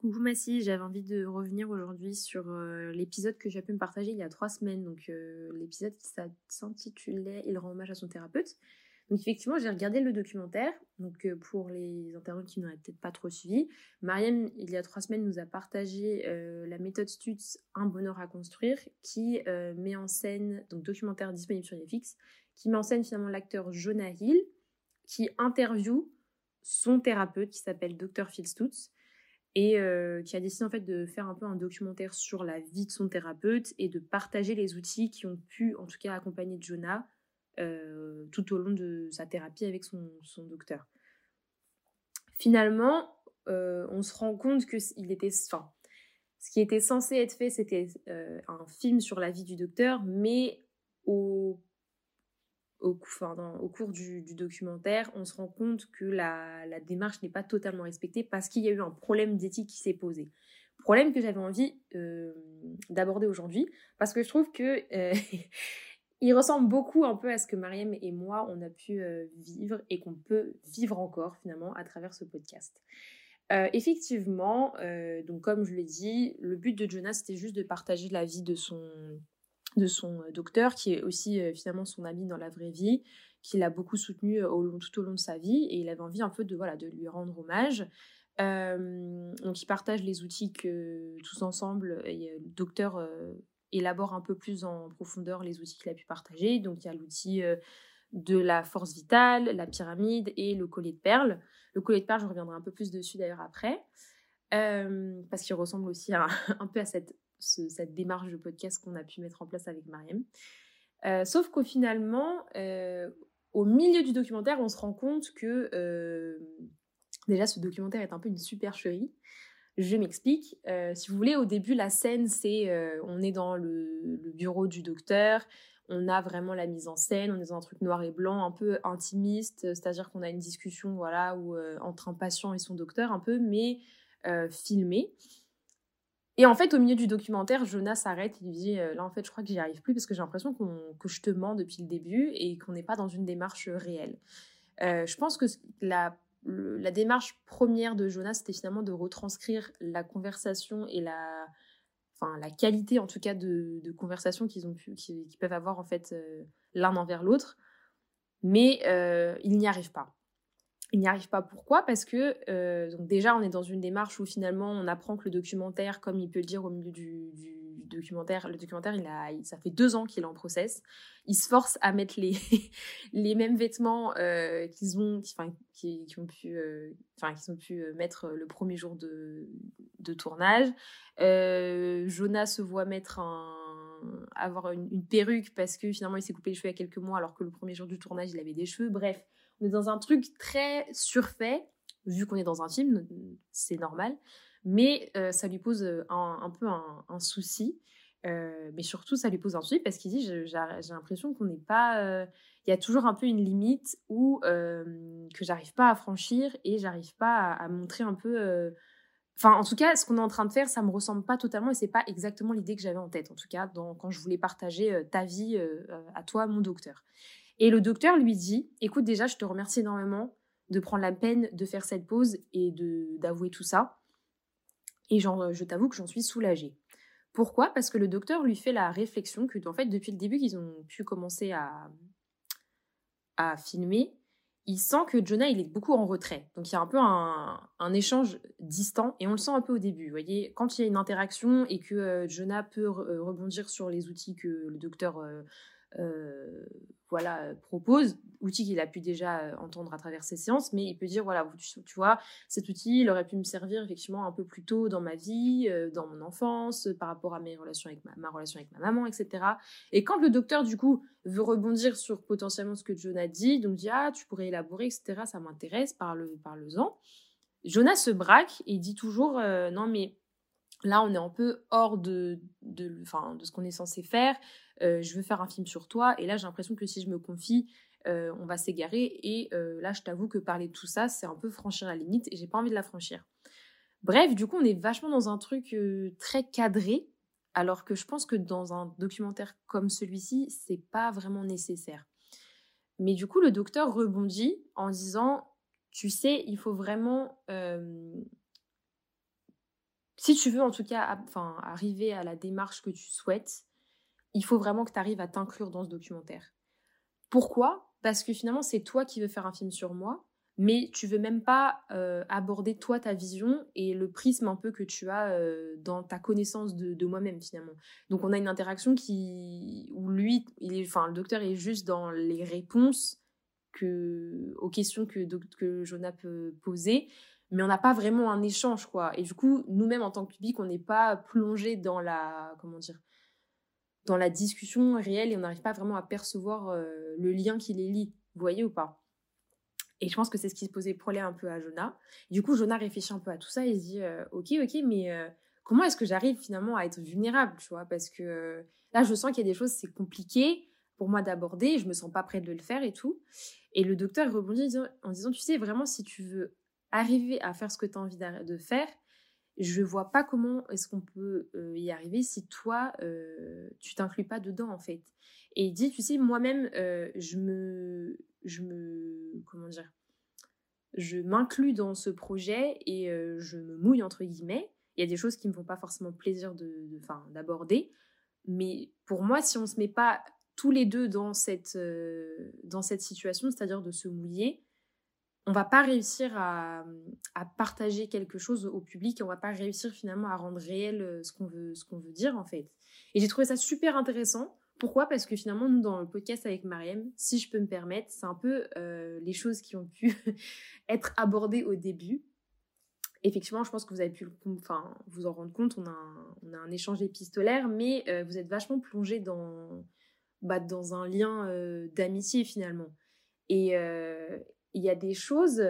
Coucou Massy, j'avais envie de revenir aujourd'hui sur euh, l'épisode que j'ai pu me partager il y a trois semaines. Donc euh, l'épisode qui s'intitulait Il rend hommage à son thérapeute. Donc effectivement, j'ai regardé le documentaire. Donc euh, pour les internautes qui n'auraient peut-être pas trop suivi, Mariam, il y a trois semaines, nous a partagé la méthode Stutz Un bonheur à construire, qui met en scène, donc documentaire disponible sur Netflix, qui met en scène finalement l'acteur Jonah Hill, qui interviewe son thérapeute qui s'appelle Dr Phil Stutz et euh, qui a décidé en fait de faire un peu un documentaire sur la vie de son thérapeute et de partager les outils qui ont pu en tout cas accompagner Jonah euh, tout au long de sa thérapie avec son, son docteur. Finalement, euh, on se rend compte que il était, enfin, ce qui était censé être fait, c'était un film sur la vie du docteur, mais au au, cours du, documentaire, on se rend compte que la, démarche n'est pas totalement respectée parce qu'il y a eu un problème d'éthique qui s'est posé. Problème que j'avais envie euh, d'aborder aujourd'hui parce que je trouve que euh, il ressemble beaucoup un peu à ce que Mariam et moi on a pu euh, vivre et qu'on peut vivre encore finalement à travers ce podcast. effectivement, donc comme je l'ai dit, le but de Jonas c'était juste de partager la vie de son de son euh, docteur, qui est aussi euh, finalement son ami dans la vraie vie, qui l'a beaucoup soutenu euh, tout au long de sa vie, et il avait envie un peu de, voilà, de lui rendre hommage. donc il partage les outils que tous ensemble, et, le docteur élabore un peu plus en profondeur les outils qu'il a pu partager. Donc il y a l'outil de la force vitale, la pyramide et le collier de perles. Le collier de perles, je reviendrai un peu plus dessus d'ailleurs après, parce qu'il ressemble aussi un peu à cette cette démarche de podcast qu'on a pu mettre en place avec Mariam. Euh, sauf qu'au finalement, euh, au milieu du documentaire, on se rend compte que euh, déjà ce documentaire est un peu une supercherie. Je m'explique. si vous voulez, au début, la scène, c'est on est dans le, bureau du docteur, on a vraiment la mise en scène, on est dans un truc noir et blanc, un peu intimiste, c'est-à-dire qu'on a une discussion voilà, entre un patient et son docteur, un peu, mais filmé. Et en fait, au milieu du documentaire, Jonas s'arrête, il dit euh, Là, en fait, je crois que j'y arrive plus parce que j'ai l'impression que je te mens depuis le début et qu'on n'est pas dans une démarche réelle. Euh, je pense que la, la démarche première de Jonas, c'était finalement de retranscrire la conversation et la, enfin, la qualité, en tout cas, de, de conversation qu'ils ont pu, peuvent avoir, en fait, euh, l'un envers l'autre. Mais il n'y arrive pas il n'y arrive pas. Pourquoi? Parce que euh, donc déjà, on est dans une démarche où finalement, on apprend que le documentaire, comme il peut le dire au milieu du, documentaire, le documentaire, il a, ça fait deux ans qu'il est en process. Il se force à mettre les, les mêmes vêtements euh, qu'ils ont, qui, ont pu, euh, qu'ils ont pu mettre le premier jour de, de tournage. Jonas se voit mettre un, avoir une, une perruque parce que finalement, il s'est coupé les cheveux il y a quelques mois, alors que le premier jour du tournage, il avait des cheveux. Bref dans un truc très surfait, vu qu'on est dans un film, c'est normal, mais euh, ça lui pose euh, un, peu un, souci. Euh, mais surtout, ça lui pose un souci parce qu'il dit j'ai l'impression qu'on n'est pas. Il y a toujours un peu une limite où que j'arrive pas à franchir et j'arrive pas à, montrer un peu. Enfin, en tout cas, ce qu'on est en train de faire, ça me ressemble pas totalement et c'est pas exactement l'idée que j'avais en tête. En tout cas, quand je voulais partager ta vie à toi, mon docteur. Et le docteur lui dit, écoute déjà, je te remercie énormément de prendre la peine de faire cette pause et de d'avouer tout ça. Et je t'avoue que j'en suis soulagée. Pourquoi? Parce que le docteur lui fait la réflexion que, en fait, depuis le début qu'ils ont pu commencer à, à filmer, il sent que Jonah, il est beaucoup en retrait. Donc il y a un peu un, échange distant et on le sent un peu au début. Vous voyez, quand il y a une interaction et que euh, Jonah peut euh, rebondir sur les outils que le docteur euh, voilà, euh, propose, outil qu'il a pu déjà euh, entendre à travers ses séances, mais il peut dire, voilà, tu, vois, cet outil, il aurait pu me servir effectivement un peu plus tôt dans ma vie, dans mon enfance, par rapport à mes relations avec ma, relation avec ma maman, etc. Et quand le docteur, du coup, veut rebondir sur potentiellement ce que Jonah dit, donc dit, ah, tu pourrais élaborer, etc., ça m'intéresse, parle-en. Parle Jonah se braque et dit toujours, non, mais là, on est un peu hors de, de, de ce qu'on est censé faire. Euh, je veux faire un film sur toi. Et là, j'ai l'impression que si je me confie, euh, on va s'égarer. Et euh, là, je t'avoue que parler de tout ça, c'est un peu franchir la limite et j'ai pas envie de la franchir. Bref, du coup, on est vachement dans un truc très cadré, alors que je pense que dans un documentaire comme celui-ci, c'est pas vraiment nécessaire. Mais du coup, le docteur rebondit en disant, tu sais, il faut vraiment si tu veux en tout cas enfin, arriver à la démarche que tu souhaites, il faut vraiment que tu arrives à t'inclure dans ce documentaire. Pourquoi? Parce que finalement, c'est toi qui veux faire un film sur moi, mais tu veux même pas euh, aborder toi ta vision et le prisme un peu que tu as euh, dans ta connaissance de, moi-même finalement. Donc on a une interaction qui où lui, il est, enfin le docteur est juste dans les réponses que aux questions que que Jonah peut poser, mais on n'a pas vraiment un échange quoi. Et du coup, nous-mêmes en tant que public, on n'est pas plongé dans la comment dire dans la discussion réelle et on n'arrive pas vraiment à percevoir euh, le lien qui les lie. Vous voyez ou pas? Et je pense que c'est ce qui se posait problème un peu à Jonah. Du coup, Jonah réfléchit un peu à tout ça et se dit euh, Ok, ok, mais euh, comment est-ce que j'arrive finalement à être vulnérable Tu vois, parce que là, je sens qu'il y a des choses, c'est compliqué pour moi d'aborder, je me sens pas prête de le faire et tout. Et le docteur rebondit en disant Tu sais, vraiment, si tu veux arriver à faire ce que tu as envie de faire, je vois pas comment est-ce qu'on peut y arriver si toi, tu t'inclus pas dedans en fait. Et il dit, tu sais, moi-même, je me, je me, comment dire, je m'inclus dans ce projet et euh, je me mouille entre guillemets. Il y a des choses qui me font pas forcément plaisir de, d'aborder, mais pour moi, si on se met pas tous les deux dans cette, euh, dans cette situation, c'est-à-dire de se mouiller, on va pas réussir à, partager quelque chose au public on va pas réussir finalement à rendre réel euh, ce qu'on veut, ce veut dire en fait. Et j'ai trouvé ça super intéressant pourquoi? Parce que finalement, nous, dans le podcast avec Mariam, si je peux me permettre, c'est un peu euh, les choses qui ont pu être abordées au début. Effectivement, je pense que vous avez pu enfin, vous en rendre compte, on a un, on a un échange épistolaire, mais euh, vous êtes vachement plongé dans, bah, dans un lien d'amitié finalement. Et il y a des choses,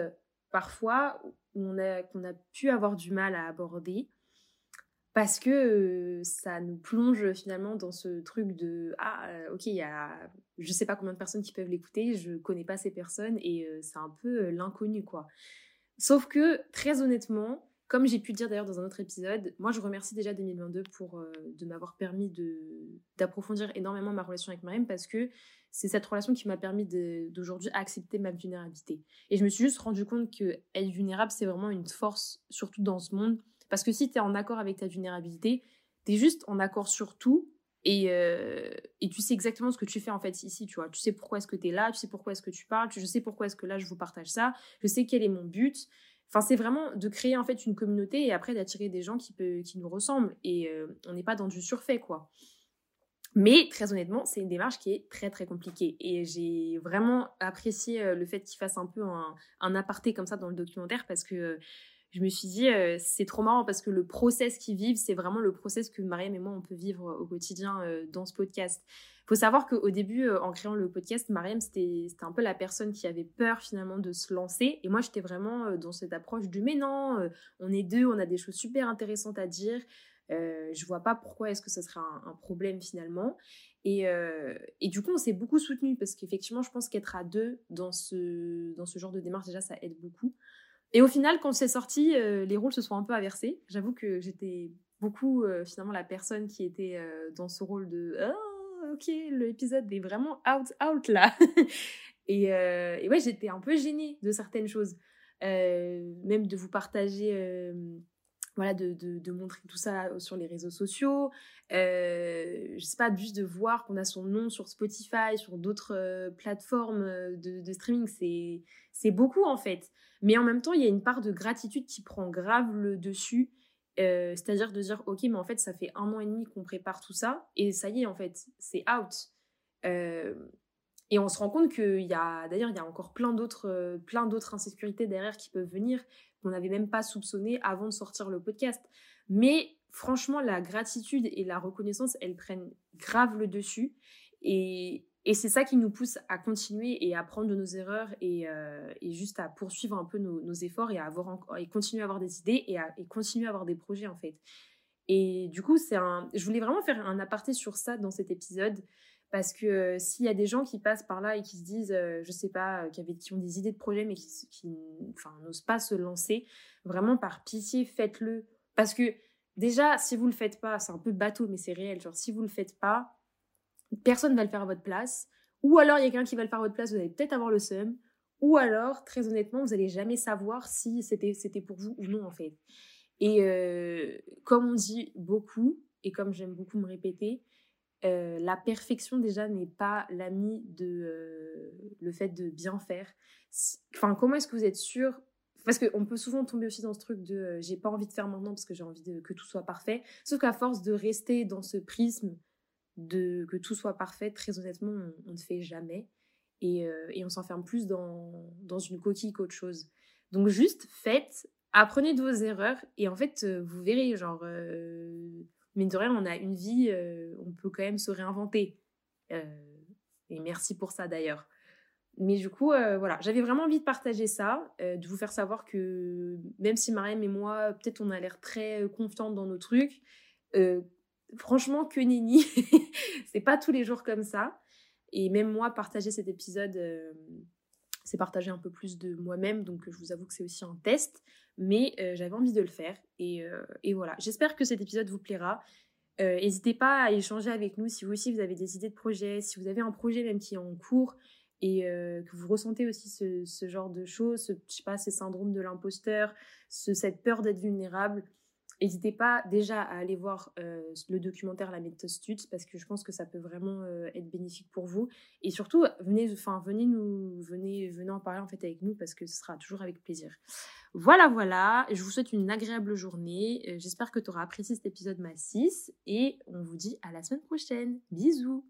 parfois, qu'on a, a pu avoir du mal à aborder parce que ça nous plonge finalement dans ce truc de ah ok il y a je sais pas combien de personnes qui peuvent l'écouter je connais pas ces personnes et c'est un peu l'inconnu quoi. Sauf que très honnêtement comme j'ai pu le dire d'ailleurs dans un autre épisode moi je remercie déjà 2022 pour de m'avoir permis d'approfondir énormément ma relation avec Mariam parce que c'est cette relation qui m'a permis d'aujourd'hui accepter ma vulnérabilité et je me suis juste rendu compte que être vulnérable c'est vraiment une force surtout dans ce monde parce que si tu es en accord avec ta vulnérabilité, tu es juste en accord sur tout et, euh, et, tu sais exactement ce que tu fais en fait ici, tu vois. Tu sais pourquoi est-ce que tu es là, tu sais pourquoi est-ce que tu parles, je sais pourquoi est-ce que là je vous partage ça, je sais quel est mon but. Enfin, c'est vraiment de créer en fait une communauté et après d'attirer des gens qui, peut, qui nous ressemblent et euh, on n'est pas dans du surfait quoi. Mais très honnêtement, c'est une démarche qui est très très compliquée et j'ai vraiment apprécié euh, le fait qu'il fasse un peu un, un, aparté comme ça dans le documentaire parce que je me suis dit, euh, c'est trop marrant parce que le process qu'ils vivent, c'est vraiment le process que Mariam et moi, on peut vivre au quotidien euh, dans ce podcast. Il faut savoir qu'au début, euh, en créant le podcast, Mariam, c'était un peu la personne qui avait peur finalement de se lancer. Et moi, j'étais vraiment dans cette approche du mais non, on est deux, on a des choses super intéressantes à dire. je vois pas pourquoi est-ce que ce serait un, problème finalement. Et, et, du coup, on s'est beaucoup soutenu parce qu'effectivement, je pense qu'être à deux dans ce, dans ce genre de démarche, déjà, ça aide beaucoup. Et au final, quand c'est sorti, euh, les rôles se sont un peu inversés. J'avoue que j'étais beaucoup euh, finalement la personne qui était euh, dans ce rôle de oh, ok, l'épisode est vraiment out, out là. et, et, ouais, j'étais un peu gênée de certaines choses. même de vous partager, voilà, de, de, de, montrer tout ça sur les réseaux sociaux. je sais pas, juste de voir qu'on a son nom sur Spotify, sur d'autres plateformes de, de streaming, c'est beaucoup en fait. Mais en même temps, il y a une part de gratitude qui prend grave le dessus. Euh, c'est-à-dire de dire, ok, mais en fait, ça fait un an et demi qu'on prépare tout ça, et ça y est, en fait, c'est out. Euh, et on se rend compte qu'il y a, d'ailleurs, il y a encore plein d'autres, euh, plein d'autres insécurités derrière qui peuvent venir, qu'on n'avait même pas soupçonné avant de sortir le podcast. Mais franchement, la gratitude et la reconnaissance, elles prennent grave le dessus. Et, et c'est ça qui nous pousse à continuer et à prendre de nos erreurs et, euh, juste à poursuivre un peu nos, efforts et à avoir et continuer à avoir des idées et, à, continuer à avoir des projets en fait. Et du coup, c'est un, je voulais vraiment faire un aparté sur ça dans cet épisode parce que euh, s'il y a des gens qui passent par là et qui se disent, euh, je sais pas, qui, avaient, qui ont des idées de projets mais qui, qui n'osent pas se lancer, vraiment par pitié, faites-le. Parce que déjà, si vous le faites pas, c'est un peu bateau mais c'est réel. Genre, si vous le faites pas, personne va le faire à votre place. Ou alors, il y a quelqu'un qui va le faire à votre place, vous allez peut-être avoir le seum. Ou alors, très honnêtement, vous n'allez jamais savoir si c'était, c'était pour vous ou non, en fait. Et comme on dit beaucoup, et comme j'aime beaucoup me répéter, la perfection déjà n'est pas l'ami de le fait de bien faire. Enfin, comment est-ce que vous êtes sûr? Parce qu'on peut souvent tomber aussi dans ce truc de j'ai pas envie de faire maintenant parce que j'ai envie de, que tout soit parfait. Sauf qu'à force de rester dans ce prisme de que tout soit parfait, très honnêtement, on, ne fait jamais. Et, et on s'enferme plus dans, dans une coquille qu'autre chose. Donc juste faites, apprenez de vos erreurs et en fait, vous verrez, genre, mine de rien, on a une vie, euh, on peut quand même se réinventer. Euh, et merci pour ça d'ailleurs. Mais du coup, euh, voilà, j'avais vraiment envie de partager ça, de vous faire savoir que même si Mariam et moi, peut-être on a l'air très confiantes dans nos trucs, franchement, que nenni, c'est pas tous les jours comme ça. Et même moi, partager cet épisode, c'est partager un peu plus de moi-même, donc je vous avoue que c'est aussi un test mais euh, j'avais envie de le faire. Et, euh, et voilà, j'espère que cet épisode vous plaira. Euh, n'hésitez pas à échanger avec nous si vous aussi vous avez des idées de projets, si vous avez un projet même qui est en cours et que vous ressentez aussi ce, ce genre de choses, ce, je sais pas, ces syndromes de l'imposteur, cette peur d'être vulnérable. N'hésitez pas déjà à aller voir euh, le documentaire La méthode Stutz parce que je pense que ça peut vraiment euh, être bénéfique pour vous. Et surtout, venez, venez nous, venez en parler en fait avec nous parce que ce sera toujours avec plaisir. Voilà, voilà. Je vous souhaite une agréable journée. Euh, j'espère que tu auras apprécié cet épisode ma 6 et on vous dit à la semaine prochaine. Bisous